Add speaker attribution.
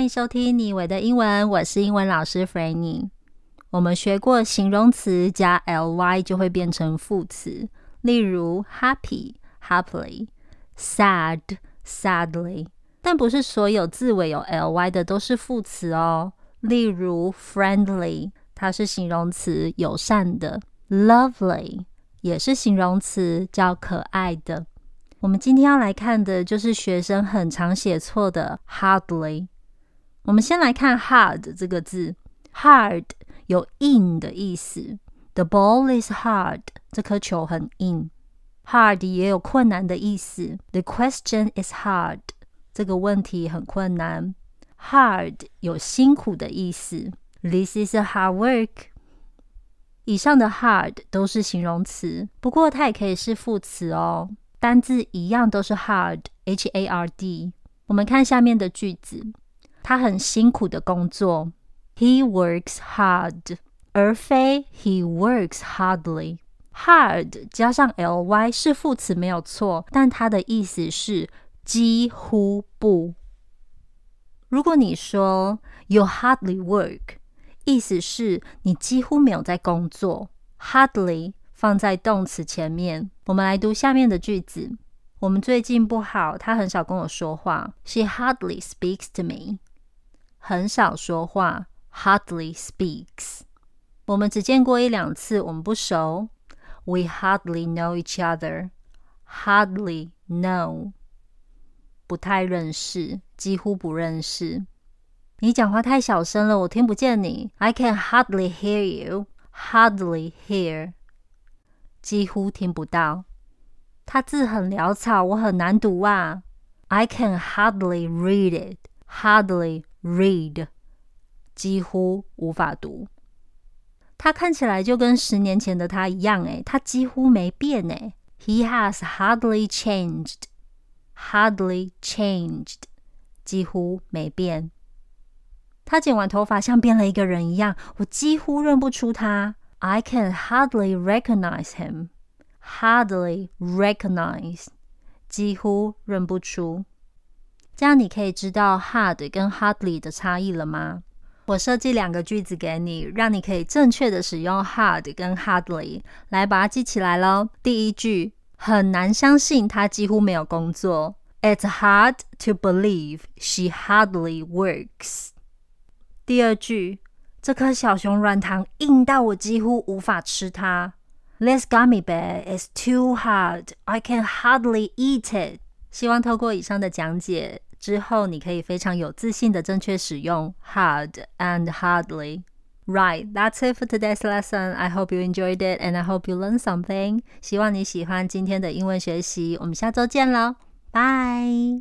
Speaker 1: 欢迎收听妮伟的英文，我是英文老师 Franny。我们学过形容词加 ly 就会变成副词，例如 happy happily、sad sadly。但不是所有字尾有 ly 的都是副词哦。例如 friendly，它是形容词，友善的；lovely 也是形容词，叫可爱的。我们今天要来看的就是学生很常写错的 hardly。我们先来看 hard 这个字，hard 有硬的意思，the ball is hard，这颗球很硬。hard 也有困难的意思，the question is hard，这个问题很困难。hard 有辛苦的意思，this is a hard work。以上的 hard 都是形容词，不过它也可以是副词哦。单字一样都是 hard，h a r d。我们看下面的句子，他很辛苦的工作，he works hard，而非 he works hardly。hard 加上 ly 是副词没有错，但它的意思是几乎不。如果你说 you hardly work，意思是你几乎没有在工作，hardly。放在动词前面。我们来读下面的句子。我们最近不好，他很少跟我说话。She hardly speaks to me。很少说话，hardly speaks。我们只见过一两次，我们不熟。We hardly know each other。Hardly know，不太认识，几乎不认识。你讲话太小声了，我听不见你。I can hardly hear you。Hardly hear。几乎听不到，他字很潦草，我很难读啊。I can hardly read it. Hardly read，几乎无法读。他看起来就跟十年前的他一样，诶，他几乎没变，诶。He has hardly changed. Hardly changed，几乎没变。他剪完头发像变了一个人一样，我几乎认不出他。I can hardly recognize him. Hardly recognize，几乎认不出。这样你可以知道 hard 跟 hardly 的差异了吗？我设计两个句子给你，让你可以正确的使用 hard 跟 hardly 来把它记起来喽。第一句，很难相信她几乎没有工作。It's hard to believe she hardly works。第二句。这颗小熊软糖硬到我几乎无法吃它。This gummy bear is too hard. I can hardly eat it. 希望透过以上的讲解之后，你可以非常有自信的正确使用 hard and hardly. Right, that's it for today's lesson. I hope you enjoyed it and I hope you learned something. 希望你喜欢今天的英文学习。我们下周见喽，拜。